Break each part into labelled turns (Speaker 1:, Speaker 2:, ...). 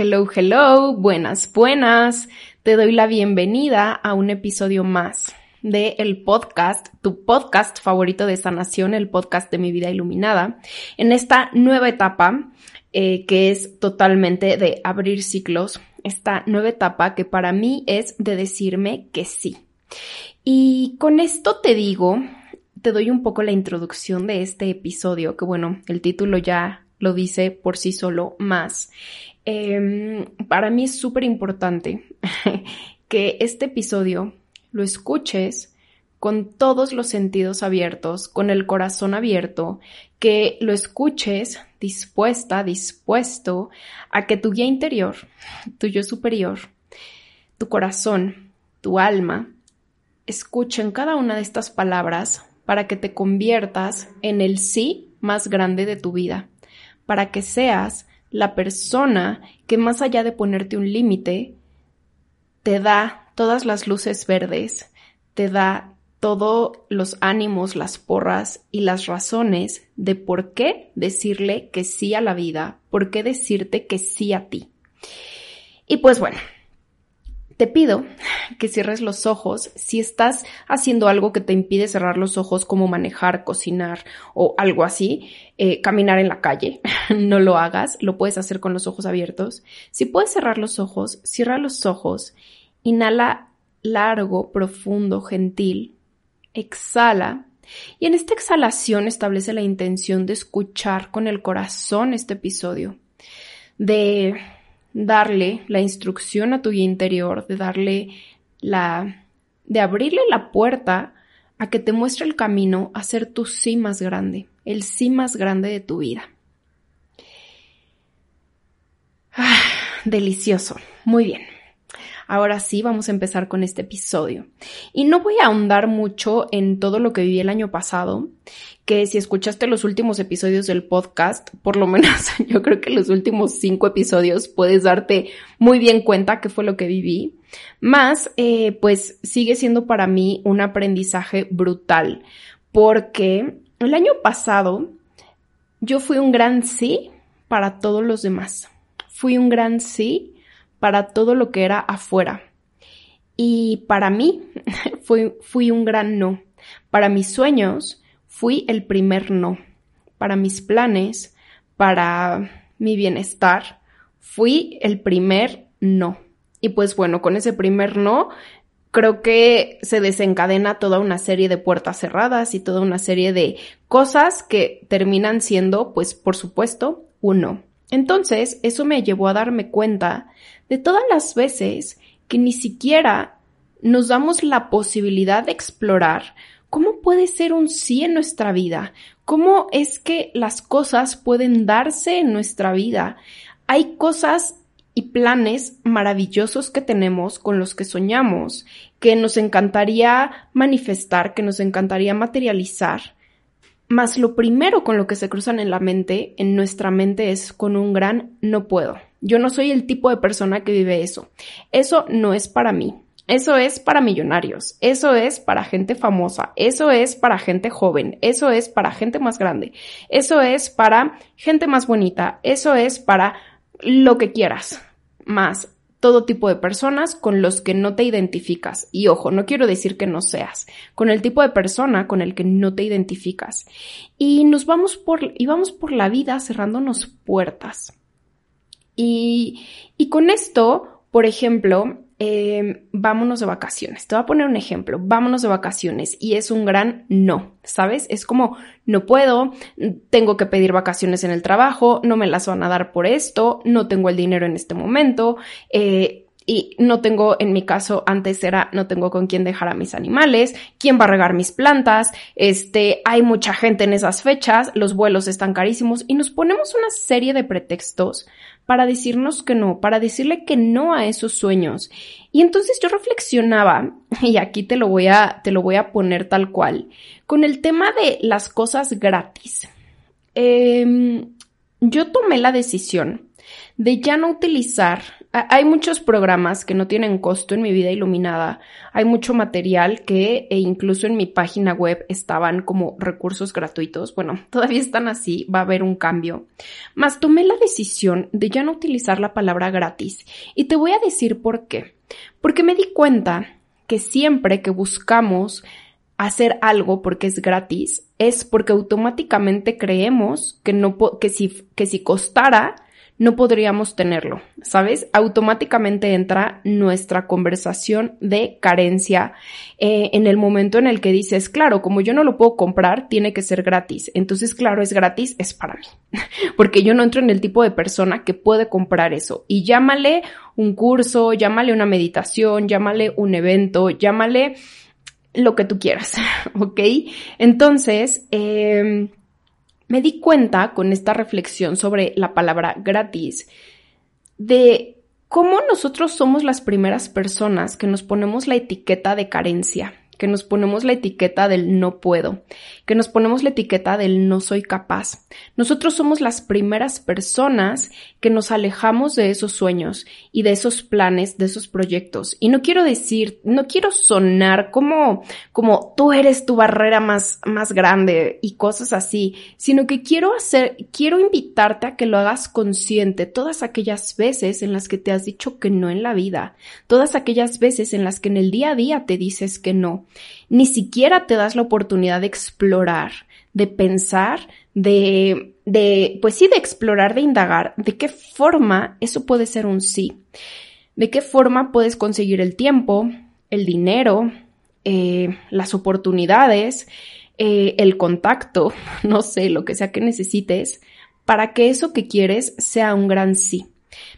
Speaker 1: Hello, hello, buenas, buenas. Te doy la bienvenida a un episodio más de el podcast, tu podcast favorito de sanación, el podcast de mi vida iluminada, en esta nueva etapa eh, que es totalmente de abrir ciclos, esta nueva etapa que para mí es de decirme que sí. Y con esto te digo, te doy un poco la introducción de este episodio, que bueno, el título ya lo dice por sí solo más. Em, para mí es súper importante que este episodio lo escuches con todos los sentidos abiertos, con el corazón abierto, que lo escuches dispuesta, dispuesto a que tu guía interior, tu yo superior, tu corazón, tu alma, escuchen cada una de estas palabras para que te conviertas en el sí más grande de tu vida, para que seas la persona que más allá de ponerte un límite, te da todas las luces verdes, te da todos los ánimos, las porras y las razones de por qué decirle que sí a la vida, por qué decirte que sí a ti. Y pues bueno, te pido que cierres los ojos si estás haciendo algo que te impide cerrar los ojos como manejar, cocinar o algo así, eh, caminar en la calle. no lo hagas, lo puedes hacer con los ojos abiertos. Si puedes cerrar los ojos, cierra los ojos, inhala largo, profundo, gentil, exhala y en esta exhalación establece la intención de escuchar con el corazón este episodio, de darle la instrucción a tu interior, de darle la, de abrirle la puerta a que te muestre el camino a ser tu sí más grande, el sí más grande de tu vida. Ah, delicioso. Muy bien. Ahora sí, vamos a empezar con este episodio. Y no voy a ahondar mucho en todo lo que viví el año pasado, que si escuchaste los últimos episodios del podcast, por lo menos yo creo que los últimos cinco episodios puedes darte muy bien cuenta qué fue lo que viví. Más, eh, pues sigue siendo para mí un aprendizaje brutal, porque el año pasado yo fui un gran sí para todos los demás. Fui un gran sí para todo lo que era afuera. Y para mí fui, fui un gran no. Para mis sueños fui el primer no. Para mis planes, para mi bienestar, fui el primer no. Y pues bueno, con ese primer no, creo que se desencadena toda una serie de puertas cerradas y toda una serie de cosas que terminan siendo, pues por supuesto, un no. Entonces, eso me llevó a darme cuenta de todas las veces que ni siquiera nos damos la posibilidad de explorar cómo puede ser un sí en nuestra vida, cómo es que las cosas pueden darse en nuestra vida. Hay cosas y planes maravillosos que tenemos con los que soñamos, que nos encantaría manifestar, que nos encantaría materializar. Mas lo primero con lo que se cruzan en la mente, en nuestra mente, es con un gran no puedo. Yo no soy el tipo de persona que vive eso. Eso no es para mí. Eso es para millonarios. Eso es para gente famosa. Eso es para gente joven. Eso es para gente más grande. Eso es para gente más bonita. Eso es para lo que quieras. Más todo tipo de personas con los que no te identificas. Y ojo, no quiero decir que no seas, con el tipo de persona con el que no te identificas. Y nos vamos por, y vamos por la vida cerrándonos puertas. Y, y con esto, por ejemplo, eh, vámonos de vacaciones. Te voy a poner un ejemplo, vámonos de vacaciones y es un gran no, ¿sabes? Es como, no puedo, tengo que pedir vacaciones en el trabajo, no me las van a dar por esto, no tengo el dinero en este momento, eh, y no tengo, en mi caso, antes era, no tengo con quién dejar a mis animales, quién va a regar mis plantas, este, hay mucha gente en esas fechas, los vuelos están carísimos y nos ponemos una serie de pretextos para decirnos que no, para decirle que no a esos sueños. Y entonces yo reflexionaba, y aquí te lo voy a, te lo voy a poner tal cual, con el tema de las cosas gratis. Em, yo tomé la decisión de ya no utilizar hay muchos programas que no tienen costo en mi vida iluminada. Hay mucho material que e incluso en mi página web estaban como recursos gratuitos. Bueno, todavía están así, va a haber un cambio. Mas tomé la decisión de ya no utilizar la palabra gratis. Y te voy a decir por qué. Porque me di cuenta que siempre que buscamos hacer algo porque es gratis, es porque automáticamente creemos que no que si que si costara no podríamos tenerlo, ¿sabes? Automáticamente entra nuestra conversación de carencia eh, en el momento en el que dices, claro, como yo no lo puedo comprar, tiene que ser gratis. Entonces, claro, es gratis, es para mí, porque yo no entro en el tipo de persona que puede comprar eso. Y llámale un curso, llámale una meditación, llámale un evento, llámale lo que tú quieras, ¿ok? Entonces, eh, me di cuenta con esta reflexión sobre la palabra gratis de cómo nosotros somos las primeras personas que nos ponemos la etiqueta de carencia que nos ponemos la etiqueta del no puedo, que nos ponemos la etiqueta del no soy capaz. Nosotros somos las primeras personas que nos alejamos de esos sueños y de esos planes, de esos proyectos. Y no quiero decir, no quiero sonar como, como tú eres tu barrera más, más grande y cosas así, sino que quiero hacer, quiero invitarte a que lo hagas consciente todas aquellas veces en las que te has dicho que no en la vida, todas aquellas veces en las que en el día a día te dices que no ni siquiera te das la oportunidad de explorar, de pensar, de, de, pues sí, de explorar, de indagar, de qué forma eso puede ser un sí, de qué forma puedes conseguir el tiempo, el dinero, eh, las oportunidades, eh, el contacto, no sé, lo que sea que necesites, para que eso que quieres sea un gran sí.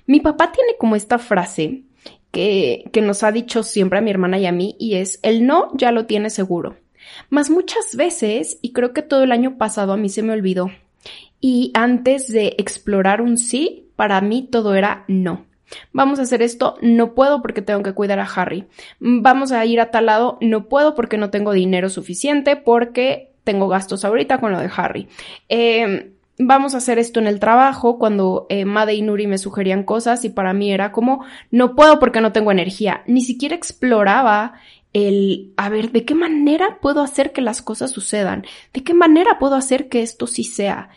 Speaker 1: Mi papá tiene como esta frase que, que nos ha dicho siempre a mi hermana y a mí y es el no ya lo tiene seguro. Mas muchas veces, y creo que todo el año pasado a mí se me olvidó, y antes de explorar un sí, para mí todo era no. Vamos a hacer esto, no puedo porque tengo que cuidar a Harry. Vamos a ir a tal lado, no puedo porque no tengo dinero suficiente, porque tengo gastos ahorita con lo de Harry. Eh, vamos a hacer esto en el trabajo, cuando eh, Made y Nuri me sugerían cosas y para mí era como, no puedo porque no tengo energía. Ni siquiera exploraba el, a ver, ¿de qué manera puedo hacer que las cosas sucedan? ¿De qué manera puedo hacer que esto sí sea?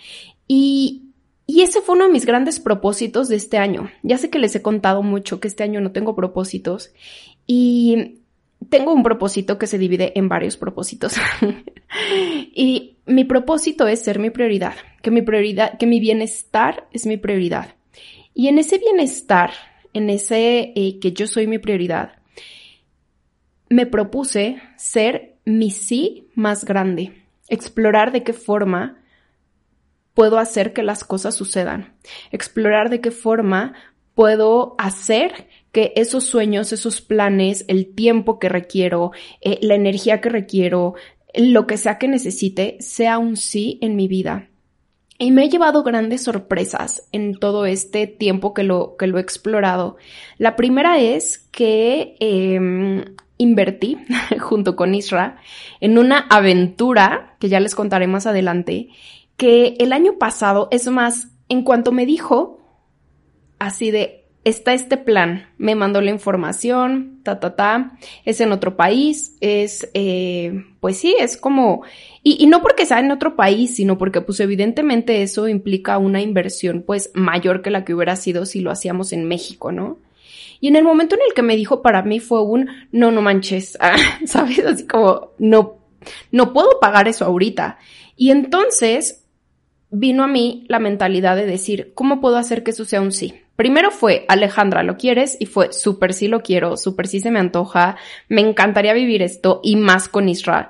Speaker 1: Y, y ese fue uno de mis grandes propósitos de este año. Ya sé que les he contado mucho que este año no tengo propósitos y tengo un propósito que se divide en varios propósitos. y mi propósito es ser mi prioridad, que mi prioridad, que mi bienestar es mi prioridad. Y en ese bienestar, en ese eh, que yo soy mi prioridad, me propuse ser mi sí más grande, explorar de qué forma puedo hacer que las cosas sucedan, explorar de qué forma puedo hacer que esos sueños, esos planes, el tiempo que requiero, eh, la energía que requiero, lo que sea que necesite, sea un sí en mi vida. Y me he llevado grandes sorpresas en todo este tiempo que lo, que lo he explorado. La primera es que em, invertí junto con Isra en una aventura que ya les contaré más adelante, que el año pasado, es más, en cuanto me dijo así de, está este plan, me mandó la información, ta, ta, ta, es en otro país, es, eh, pues sí, es como, y, y, no porque sea en otro país, sino porque pues evidentemente eso implica una inversión pues mayor que la que hubiera sido si lo hacíamos en México, ¿no? Y en el momento en el que me dijo para mí fue un, no, no manches, ¿sabes? Así como, no, no puedo pagar eso ahorita. Y entonces vino a mí la mentalidad de decir, ¿cómo puedo hacer que eso sea un sí? Primero fue, Alejandra, ¿lo quieres? Y fue, súper sí lo quiero, súper sí se me antoja, me encantaría vivir esto y más con Israel.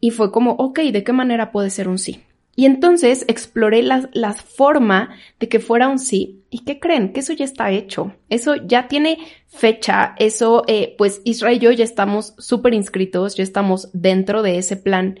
Speaker 1: Y fue como, ok, ¿de qué manera puede ser un sí? Y entonces exploré la, la, forma de que fuera un sí. ¿Y qué creen? Que eso ya está hecho. Eso ya tiene fecha. Eso, eh, pues Israel y yo ya estamos súper inscritos, ya estamos dentro de ese plan.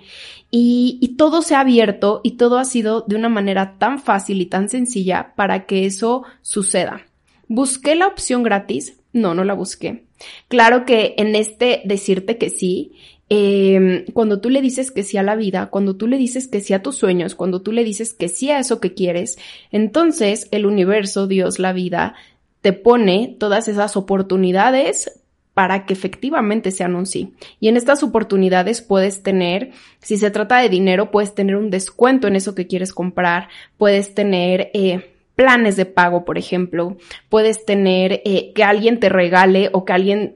Speaker 1: Y, y todo se ha abierto y todo ha sido de una manera tan fácil y tan sencilla para que eso suceda. ¿Busqué la opción gratis? No, no la busqué. Claro que en este decirte que sí, eh, cuando tú le dices que sí a la vida, cuando tú le dices que sí a tus sueños, cuando tú le dices que sí a eso que quieres, entonces el universo, Dios, la vida, te pone todas esas oportunidades para que efectivamente sean un sí. Y en estas oportunidades puedes tener, si se trata de dinero, puedes tener un descuento en eso que quieres comprar, puedes tener eh, planes de pago, por ejemplo, puedes tener eh, que alguien te regale o que alguien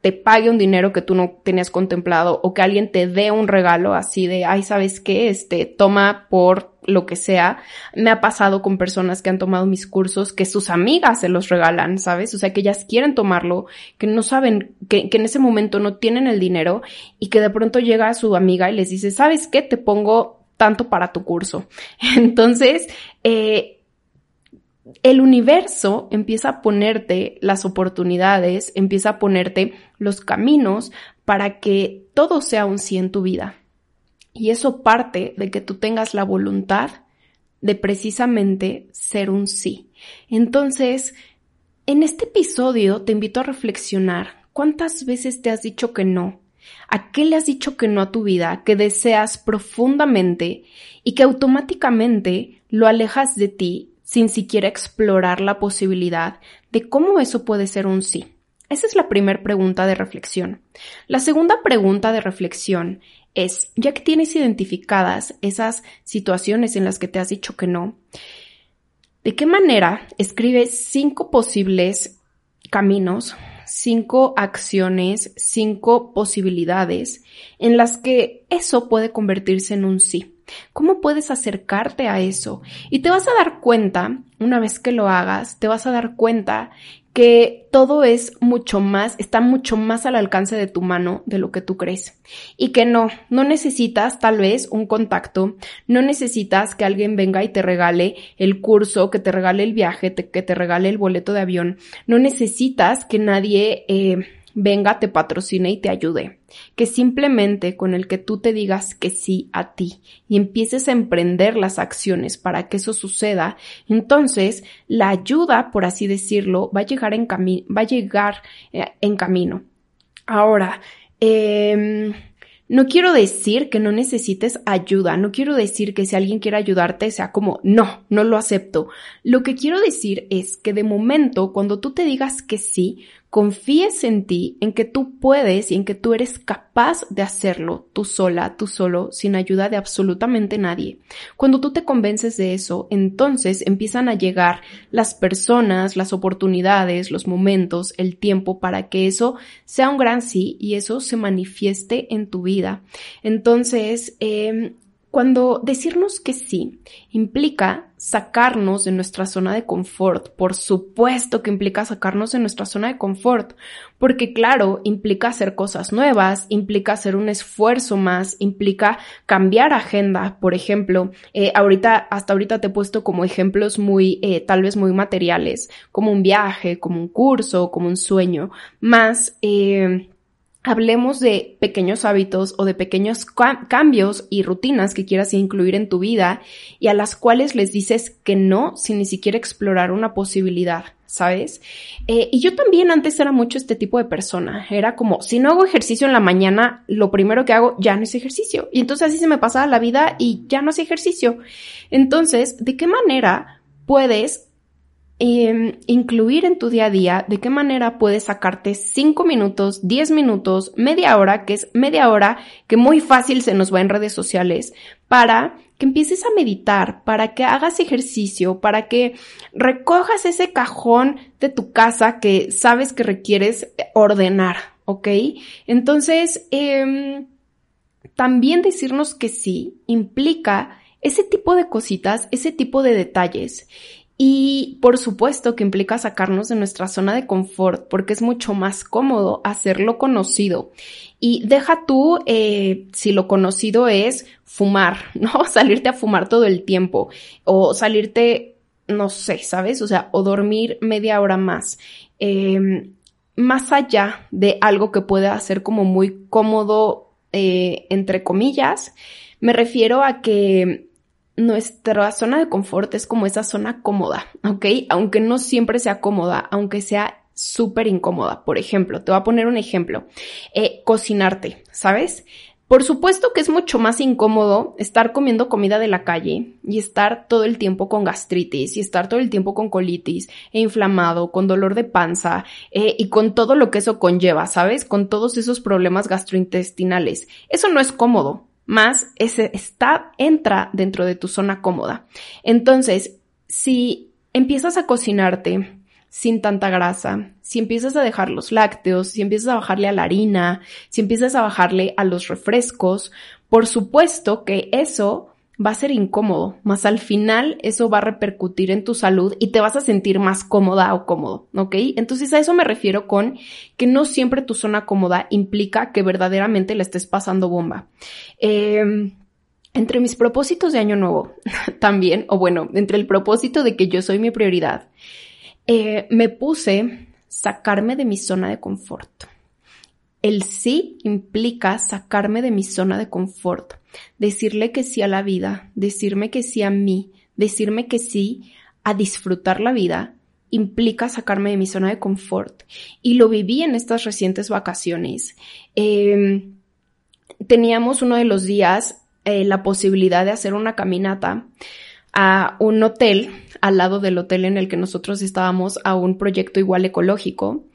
Speaker 1: te pague un dinero que tú no tenías contemplado o que alguien te dé un regalo así de, ay, ¿sabes qué? Este, toma por lo que sea. Me ha pasado con personas que han tomado mis cursos que sus amigas se los regalan, ¿sabes? O sea, que ellas quieren tomarlo, que no saben, que, en ese momento no tienen el dinero y que de pronto llega su amiga y les dice, ¿sabes qué? Te pongo tanto para tu curso. Entonces, eh, el universo empieza a ponerte las oportunidades, empieza a ponerte los caminos para que todo sea un sí en tu vida. Y eso parte de que tú tengas la voluntad de precisamente ser un sí. Entonces, en este episodio te invito a reflexionar cuántas veces te has dicho que no, a qué le has dicho que no a tu vida, que deseas profundamente y que automáticamente lo alejas de ti sin siquiera explorar la posibilidad de cómo eso puede ser un sí. Esa es la primera pregunta de reflexión. La segunda pregunta de reflexión es, ya que tienes identificadas esas situaciones en las que te has dicho que no, ¿de qué manera escribes cinco posibles caminos, cinco acciones, cinco posibilidades en las que eso puede convertirse en un sí? ¿Cómo puedes acercarte a eso? Y te vas a dar cuenta, una vez que lo hagas, te vas a dar cuenta que todo es mucho más, está mucho más al alcance de tu mano de lo que tú crees. Y que no, no necesitas tal vez un contacto, no necesitas que alguien venga y te regale el curso, que te regale el viaje, que te regale el boleto de avión, no necesitas que nadie... Eh, venga, te patrocine y te ayude. Que simplemente con el que tú te digas que sí a ti y empieces a emprender las acciones para que eso suceda, entonces la ayuda, por así decirlo, va a llegar en, va a llegar, eh, en camino. Ahora, eh, no quiero decir que no necesites ayuda, no quiero decir que si alguien quiere ayudarte sea como, no, no lo acepto. Lo que quiero decir es que de momento, cuando tú te digas que sí, confíes en ti, en que tú puedes y en que tú eres capaz de hacerlo tú sola, tú solo, sin ayuda de absolutamente nadie. Cuando tú te convences de eso, entonces empiezan a llegar las personas, las oportunidades, los momentos, el tiempo para que eso sea un gran sí y eso se manifieste en tu vida. Entonces, eh, cuando decirnos que sí implica sacarnos de nuestra zona de confort, por supuesto que implica sacarnos de nuestra zona de confort, porque claro, implica hacer cosas nuevas, implica hacer un esfuerzo más, implica cambiar agenda, por ejemplo, eh, ahorita, hasta ahorita te he puesto como ejemplos muy, eh, tal vez muy materiales, como un viaje, como un curso, como un sueño, más, eh, hablemos de pequeños hábitos o de pequeños cambios y rutinas que quieras incluir en tu vida y a las cuales les dices que no sin ni siquiera explorar una posibilidad, ¿sabes? Eh, y yo también antes era mucho este tipo de persona. Era como, si no hago ejercicio en la mañana, lo primero que hago ya no es ejercicio. Y entonces así se me pasaba la vida y ya no hace ejercicio. Entonces, ¿de qué manera puedes Em, incluir en tu día a día de qué manera puedes sacarte 5 minutos, 10 minutos, media hora, que es media hora que muy fácil se nos va en redes sociales, para que empieces a meditar, para que hagas ejercicio, para que recojas ese cajón de tu casa que sabes que requieres ordenar, ¿ok? Entonces, eh, también decirnos que sí implica ese tipo de cositas, ese tipo de detalles. Y por supuesto que implica sacarnos de nuestra zona de confort porque es mucho más cómodo hacerlo conocido. Y deja tú eh, si lo conocido es fumar, ¿no? Salirte a fumar todo el tiempo o salirte, no sé, ¿sabes? O sea, o dormir media hora más. Em, más allá de algo que pueda ser como muy cómodo, eh, entre comillas, me refiero a que nuestra zona de confort es como esa zona cómoda, ¿ok? Aunque no siempre sea cómoda, aunque sea súper incómoda. Por ejemplo, te voy a poner un ejemplo. Eh, cocinarte, ¿sabes? Por supuesto que es mucho más incómodo estar comiendo comida de la calle y estar todo el tiempo con gastritis y estar todo el tiempo con colitis e inflamado, con dolor de panza eh, y con todo lo que eso conlleva, ¿sabes? Con todos esos problemas gastrointestinales. Eso no es cómodo, más ese está, entra dentro de tu zona cómoda. Entonces, si empiezas a cocinarte sin tanta grasa, si empiezas a dejar los lácteos, si empiezas a bajarle a la harina, si empiezas a bajarle a los refrescos, por supuesto que eso va a ser incómodo, más al final eso va a repercutir en tu salud y te vas a sentir más cómoda o cómodo, ¿ok? Entonces a eso me refiero con que no siempre tu zona cómoda implica que verdaderamente le estés pasando bomba. Em, entre mis propósitos de año nuevo también, o bueno, entre el propósito de que yo soy mi prioridad, eh, me puse sacarme de mi zona de confort. El sí implica sacarme de mi zona de confort decirle que sí a la vida, decirme que sí a mí, decirme que sí a disfrutar la vida, implica sacarme de mi zona de confort. Y lo viví en estas recientes vacaciones. Em, teníamos uno de los días eh, la posibilidad de hacer una caminata a un hotel, al lado del hotel en el que nosotros estábamos, a un proyecto igual ecológico,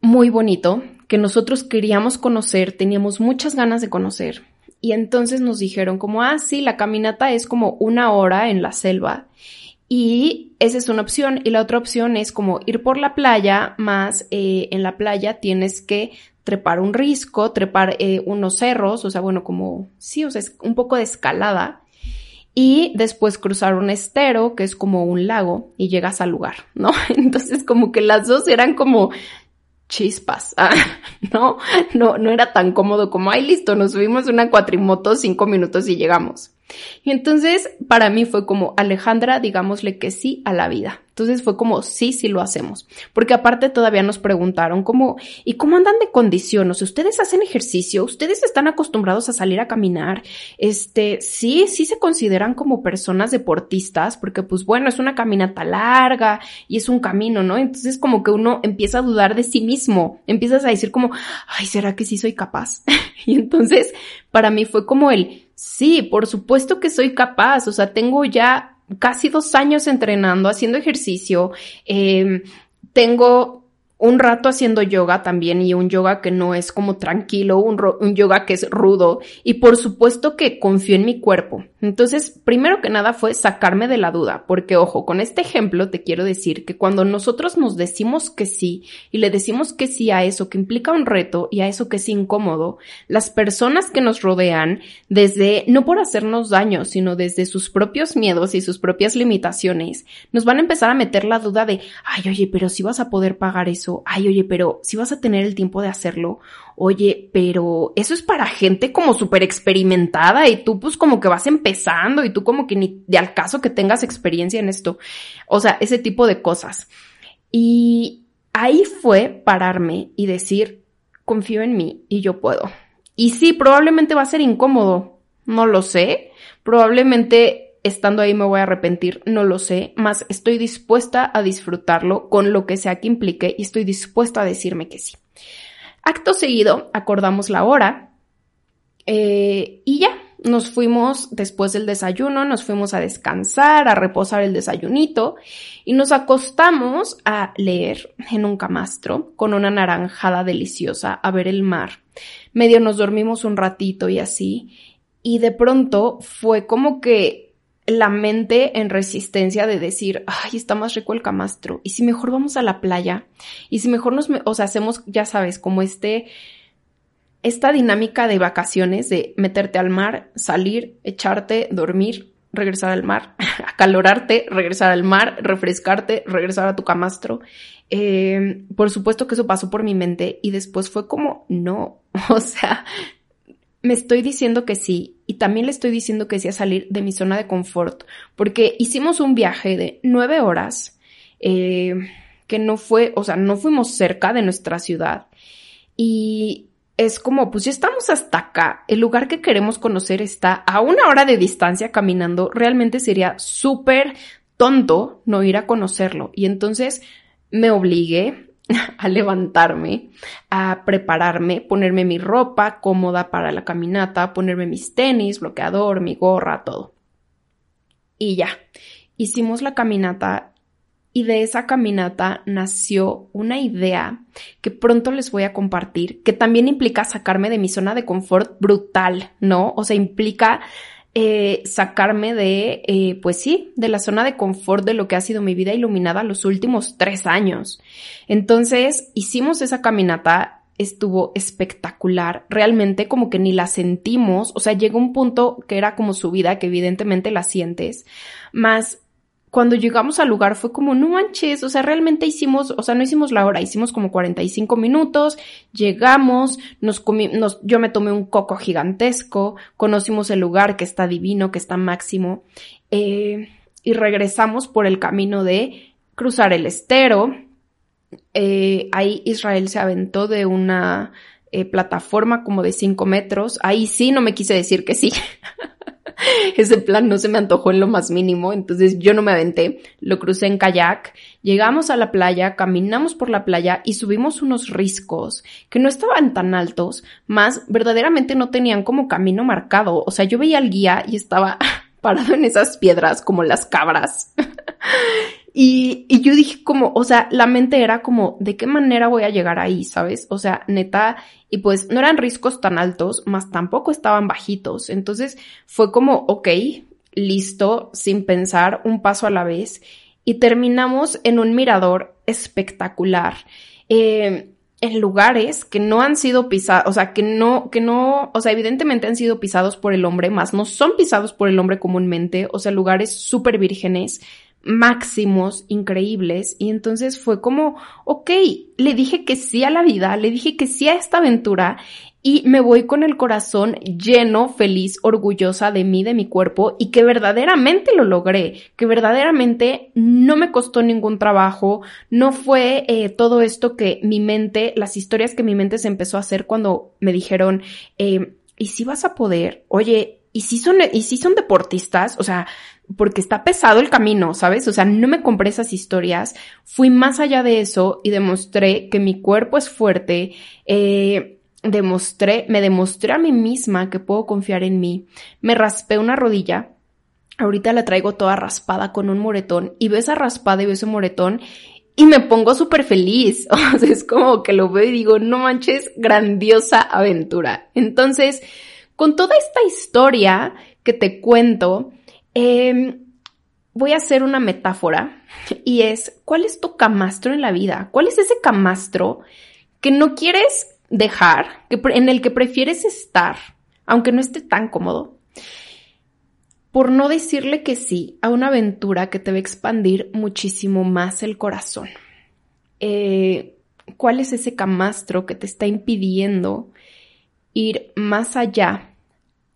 Speaker 1: muy bonito, que nosotros queríamos conocer, teníamos muchas ganas de conocer. Y entonces nos dijeron como, ah, sí, la caminata es como una hora en la selva. Y esa es una opción. Y la otra opción es como ir por la playa, más eh, en la playa tienes que trepar un risco, trepar eh, unos cerros, o sea, bueno, como, sí, o sea, es un poco de escalada. Y después cruzar un estero, que es como un lago, y llegas al lugar, ¿no? Entonces como que las dos eran como chispas. Ah, no, no, no era tan cómodo como, ay, listo, nos subimos una cuatrimoto cinco minutos y llegamos. Y entonces para mí fue como, Alejandra, digámosle que sí a la vida. Entonces fue como, sí, sí lo hacemos. Porque aparte todavía nos preguntaron como, ¿y cómo andan de condición? O sea, ¿ustedes hacen ejercicio? ¿Ustedes están acostumbrados a salir a caminar? Este, sí, sí se consideran como personas deportistas, porque pues bueno, es una caminata larga y es un camino, ¿no? Entonces como que uno empieza a dudar de sí mismo, empiezas a decir como, ay, ¿será que sí soy capaz? y entonces para mí fue como el, sí, por supuesto que soy capaz, o sea, tengo ya casi dos años entrenando, haciendo ejercicio, eh, tengo un rato haciendo yoga también y un yoga que no es como tranquilo, un, un, yoga que es rudo y por supuesto que confío en mi cuerpo. Entonces, primero que nada fue sacarme de la duda, porque ojo, con este ejemplo te quiero decir que cuando nosotros nos decimos que sí y le decimos que sí a eso que implica un reto y a eso que es incómodo, las personas que nos rodean, desde, no por hacernos daño, sino desde sus propios miedos y sus propias limitaciones, nos van a empezar a meter la duda de, ay, oye, pero si vas a poder pagar eso ay, oye, pero si vas a tener el tiempo de hacerlo, oye, pero eso es para gente como súper experimentada y tú pues como que vas empezando y tú como que ni de al caso que tengas experiencia en esto. O sea, ese tipo de cosas. Y ahí fue pararme y decir, confío en mí y yo puedo. Y sí, probablemente va a ser incómodo, no lo sé. Probablemente estando ahí me voy a arrepentir, no lo sé, más estoy dispuesta a disfrutarlo con lo que sea que implique y estoy dispuesta a decirme que sí. Acto seguido, acordamos la hora eh, y ya, nos fuimos después del desayuno, nos fuimos a descansar, a reposar el desayunito y nos acostamos a leer en un camastro con una naranjada deliciosa, a ver el mar. Medio nos dormimos un ratito y así. Y de pronto fue como que la mente en resistencia de decir, ay, está más rico el camastro. Y si mejor vamos a la playa, y si mejor nos, o sea, hacemos, ya sabes, como este, esta dinámica de vacaciones, de meterte al mar, salir, echarte, dormir, regresar al mar, acalorarte, regresar al mar, refrescarte, regresar a tu camastro. Eh, por supuesto que eso pasó por mi mente y después fue como, no, o sea, me estoy diciendo que sí y también le estoy diciendo que sí a salir de mi zona de confort, porque hicimos un viaje de nueve horas, eh, que no fue, o sea, no fuimos cerca de nuestra ciudad y es como, pues ya estamos hasta acá, el lugar que queremos conocer está a una hora de distancia caminando, realmente sería súper tonto no ir a conocerlo. Y entonces me obligué a levantarme, a prepararme, ponerme mi ropa cómoda para la caminata, ponerme mis tenis, bloqueador, mi gorra, todo. Y ya, hicimos la caminata y de esa caminata nació una idea que pronto les voy a compartir, que también implica sacarme de mi zona de confort brutal, ¿no? O sea, implica eh, sacarme de, eh, pues sí, de la zona de confort de lo que ha sido mi vida iluminada los últimos tres años. Entonces, hicimos esa caminata, estuvo espectacular, realmente como que ni la sentimos, o sea, llegó un punto que era como su vida, que evidentemente la sientes, más cuando llegamos al lugar fue como, no manches, o sea, realmente hicimos, o sea, no hicimos la hora, hicimos como 45 minutos, llegamos, nos comimos, yo me tomé un coco gigantesco, conocimos el lugar que está divino, que está máximo, eh, y regresamos por el camino de cruzar el estero. Eh, ahí Israel se aventó de una eh, plataforma como de 5 metros. Ahí sí no me quise decir que sí. ese plan no se me antojó en lo más mínimo, entonces yo no me aventé, lo crucé en kayak, llegamos a la playa, caminamos por la playa y subimos unos riscos que no estaban tan altos, más verdaderamente no tenían como camino marcado, o sea, yo veía al guía y estaba parado en esas piedras como las cabras. Y, y, yo dije como, o sea, la mente era como, ¿de qué manera voy a llegar ahí? ¿Sabes? O sea, neta, y pues no eran riscos tan altos, más tampoco estaban bajitos. Entonces fue como, ok, listo, sin pensar, un paso a la vez. Y terminamos en un mirador espectacular. Eh, en lugares que no han sido pisados, o sea, que no, que no, o sea, evidentemente han sido pisados por el hombre, más no son pisados por el hombre comúnmente, o sea, lugares súper vírgenes, máximos, increíbles. Y entonces fue como, ok, le dije que sí a la vida, le dije que sí a esta aventura y me voy con el corazón lleno, feliz, orgullosa de mí, de mi cuerpo y que verdaderamente lo logré, que verdaderamente no me costó ningún trabajo, no fue eh, todo esto que mi mente, las historias que mi mente se empezó a hacer cuando me dijeron, eh, ¿y si vas a poder? Oye, ¿y si son, y si son deportistas? O sea, porque está pesado el camino, ¿sabes? O sea, no me compré esas historias, fui más allá de eso y demostré que mi cuerpo es fuerte, eh, demostré, me demostré a mí misma que puedo confiar en mí, me raspé una rodilla, ahorita la traigo toda raspada con un moretón y veo esa raspada y veo ese moretón y me pongo súper feliz, o sea, es como que lo veo y digo, no manches, grandiosa aventura. Entonces, con toda esta historia que te cuento, Em, voy a hacer una metáfora y es, ¿cuál es tu camastro en la vida? ¿Cuál es ese camastro que no quieres dejar, que, en el que prefieres estar, aunque no esté tan cómodo? Por no decirle que sí a una aventura que te va a expandir muchísimo más el corazón. Eh, ¿Cuál es ese camastro que te está impidiendo ir más allá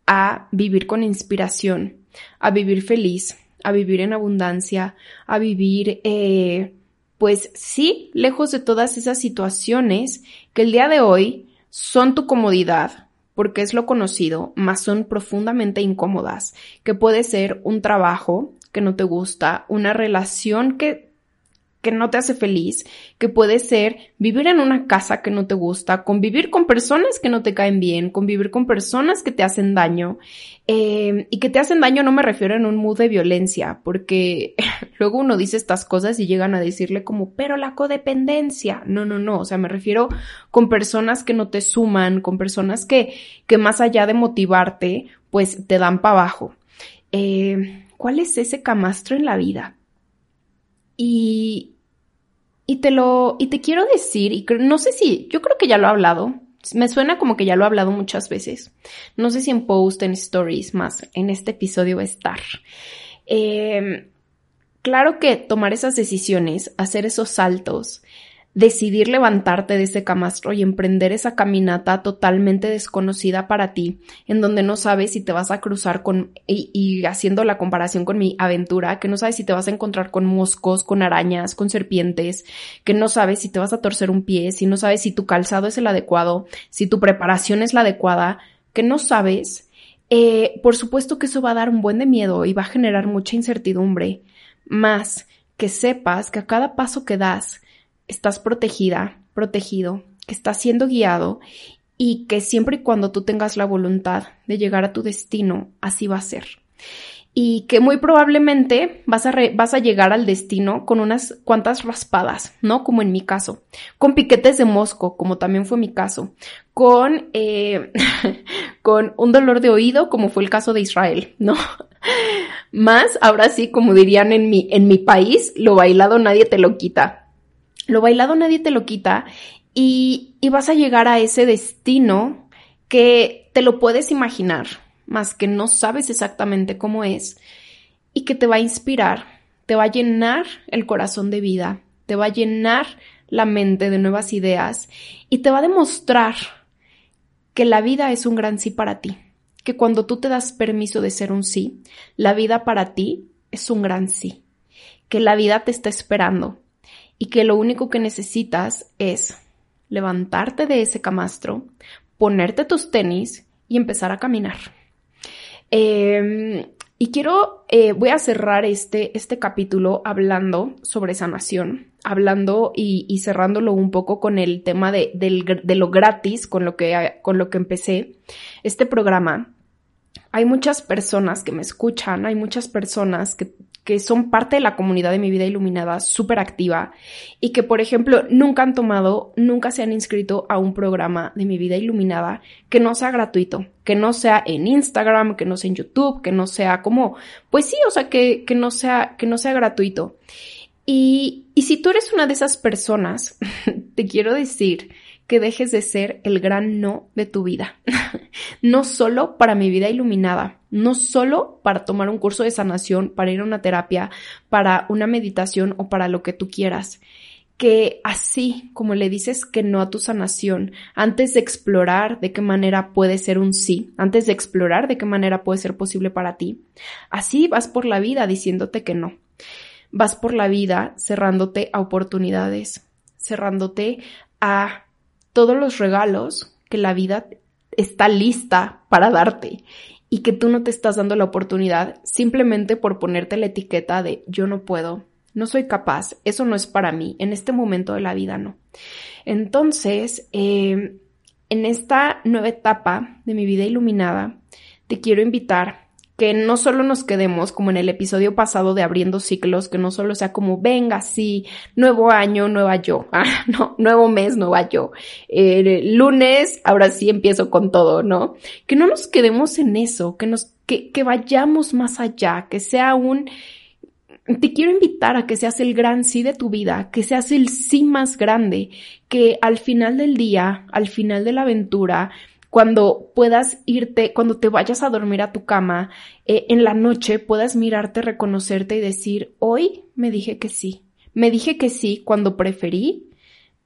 Speaker 1: a vivir con inspiración? a vivir feliz, a vivir en abundancia, a vivir, eh, pues sí, lejos de todas esas situaciones que el día de hoy son tu comodidad, porque es lo conocido, mas son profundamente incómodas, que puede ser un trabajo que no te gusta, una relación que que no te hace feliz, que puede ser vivir en una casa que no te gusta, convivir con personas que no te caen bien, convivir con personas que te hacen daño. Eh, y que te hacen daño no me refiero en un mood de violencia, porque luego uno dice estas cosas y llegan a decirle como, pero la codependencia. No, no, no. O sea, me refiero con personas que no te suman, con personas que, que más allá de motivarte, pues te dan para abajo. Eh, ¿Cuál es ese camastro en la vida? Y, y te lo, y te quiero decir, y no sé si, yo creo que ya lo he hablado, Me suena como que ya lo he hablado muchas veces. No sé si en post, en stories, más en este episodio va a estar. Eh, claro que tomar esas decisiones, hacer esos saltos, decidir levantarte de ese camastro y emprender esa caminata totalmente desconocida para ti, en donde no sabes si te vas a cruzar con, y, haciendo la comparación con mi aventura, que no sabes si te vas a encontrar con moscos, con arañas, con serpientes, que no sabes si te vas a torcer un pie, si no sabes si tu calzado es el adecuado, si tu preparación es la adecuada, que no sabes, eh, por supuesto que eso va a dar un buen de miedo y va a generar mucha incertidumbre, más que sepas que a cada paso que das, estás protegida, protegido, que estás siendo guiado y que siempre y cuando tú tengas la voluntad de llegar a tu destino, así va a ser. Y que muy probablemente vas a, vas a llegar al destino con unas cuantas raspadas, ¿no? Como en mi caso. Con piquetes de mosco, como también fue mi caso. Con, eh, con un dolor de oído, como fue el caso de Israel, ¿no? Más, ahora sí, como dirían en mi, en mi país, lo bailado nadie te lo quita. Lo bailado nadie te lo quita y, y vas a llegar a ese destino que te lo puedes imaginar, más que no sabes exactamente cómo es y que te va a inspirar, te va a llenar el corazón de vida, te va a llenar la mente de nuevas ideas y te va a demostrar que la vida es un gran sí para ti, que cuando tú te das permiso de ser un sí, la vida para ti es un gran sí, que la vida te está esperando, y que lo único que necesitas es levantarte de ese camastro, ponerte tus tenis y empezar a caminar. Em, y quiero, eh, voy a cerrar este, este capítulo hablando sobre sanación, hablando y, cerrándolo un poco con el tema de, de, lo gratis, con lo, que, con lo que empecé este programa. Hay muchas personas que me escuchan, hay muchas personas que que son parte de la comunidad de mi vida iluminada súper activa y que, por ejemplo, nunca han tomado, nunca se han inscrito a un programa de mi vida iluminada que no sea gratuito, que no sea en Instagram, que no sea en YouTube, que no sea como, pues sí, o sea, que, que no sea, que no sea gratuito. Y, y si tú eres una de esas personas, te quiero decir que dejes de ser el gran no de tu vida. no solo para mi vida iluminada, no solo para tomar un curso de sanación, para ir a una terapia, para una meditación o para lo que tú quieras. Que así como le dices que no a tu sanación, antes de explorar de qué manera puede ser un sí, antes de explorar de qué manera puede ser posible para ti, así vas por la vida diciéndote que no. Vas por la vida cerrándote a oportunidades, cerrándote a todos los regalos que la vida está lista para darte y que tú no te estás dando la oportunidad simplemente por ponerte la etiqueta de yo no puedo, no soy capaz, eso no es para mí, en este momento de la vida no. Entonces, eh, en esta nueva etapa de mi vida iluminada, te quiero invitar que no solo nos quedemos como en el episodio pasado de abriendo ciclos, que no solo sea como, venga, sí, nuevo año, nueva yo, ah, no, nuevo mes, nueva yo, lunes, ahora sí empiezo con todo, ¿no? Que no nos quedemos en eso, que nos, que, que vayamos más allá, que sea un, te quiero invitar a que seas el gran sí de tu vida, que seas el sí más grande, que al final del día, al final de la aventura, cuando puedas irte, cuando te vayas a dormir a tu cama, eh, en la noche puedas mirarte, reconocerte y decir, hoy me dije que sí. Me dije que sí cuando preferí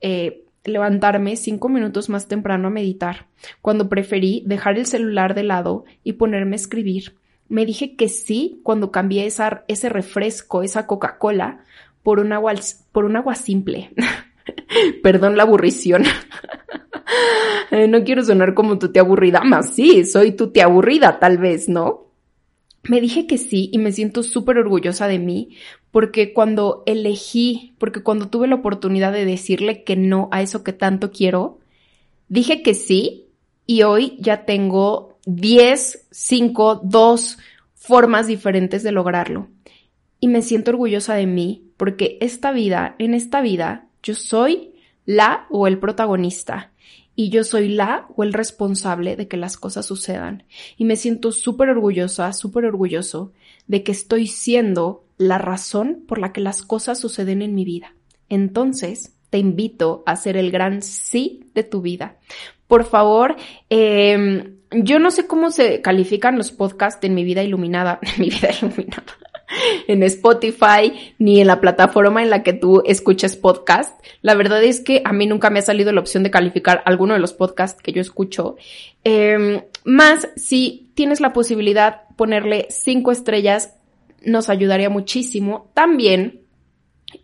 Speaker 1: eh, levantarme cinco minutos más temprano a meditar, cuando preferí dejar el celular de lado y ponerme a escribir. Me dije que sí cuando cambié esa, ese refresco, esa Coca-Cola, por un agua, por un agua simple. Perdón la aburrición. Eh, no quiero sonar como tu tía aburrida, más sí, soy tu tía aburrida, tal vez, ¿no? Me dije que sí y me siento súper orgullosa de mí porque cuando elegí, porque cuando tuve la oportunidad de decirle que no a eso que tanto quiero, dije que sí y hoy ya tengo 10, 5, 2 formas diferentes de lograrlo. Y me siento orgullosa de mí porque esta vida, en esta vida, yo soy la o el protagonista y yo soy la o el responsable de que las cosas sucedan. Y me siento súper orgullosa, súper orgulloso de que estoy siendo la razón por la que las cosas suceden en mi vida. Entonces, te invito a ser el gran sí de tu vida, Por favor, eh, yo no sé cómo se califican los podcasts en mi vida iluminada, en mi vida iluminada, en Spotify, ni en la plataforma en la que tú escuches podcast. La verdad es que a mí nunca me ha salido la opción de calificar alguno de los podcasts que yo escucho. Eh, más si tienes la posibilidad ponerle cinco estrellas, nos ayudaría muchísimo. También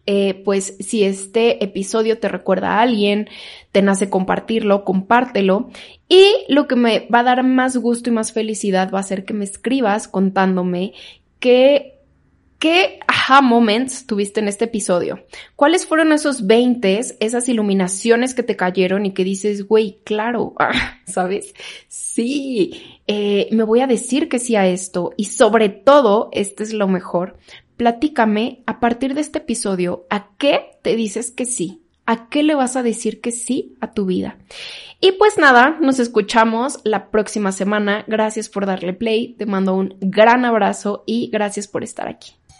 Speaker 1: eh, pues si este episodio te recuerda a alguien, te nace compartirlo, compártelo. Y lo que me va a dar más gusto y más felicidad va a ser que me escribas contándome qué, qué aha moments tuviste en este episodio. ¿Cuáles fueron esos 20, esas iluminaciones que te cayeron y que dices, güey, claro, ¿sabes? Sí, eh, me voy a decir que sí a esto. Y sobre todo, este es lo mejor, platícame a partir de este episodio a qué te dices que sí, a qué le vas a decir que sí a tu vida. Y pues nada, nos escuchamos la próxima semana. Gracias por darle play, te mando un gran abrazo y gracias por estar aquí.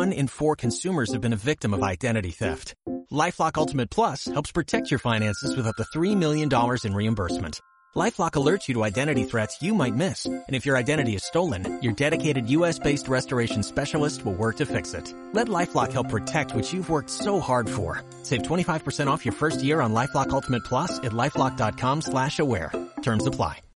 Speaker 2: one in four consumers have been a victim of identity theft. LifeLock Ultimate Plus helps protect your finances with up to $3 million in reimbursement. LifeLock alerts you to identity threats you might miss. And if your identity is stolen, your dedicated US-based restoration specialist will work to fix it. Let LifeLock help protect what you've worked so hard for. Save 25% off your first year on LifeLock Ultimate Plus at LifeLock.com slash aware. Terms apply.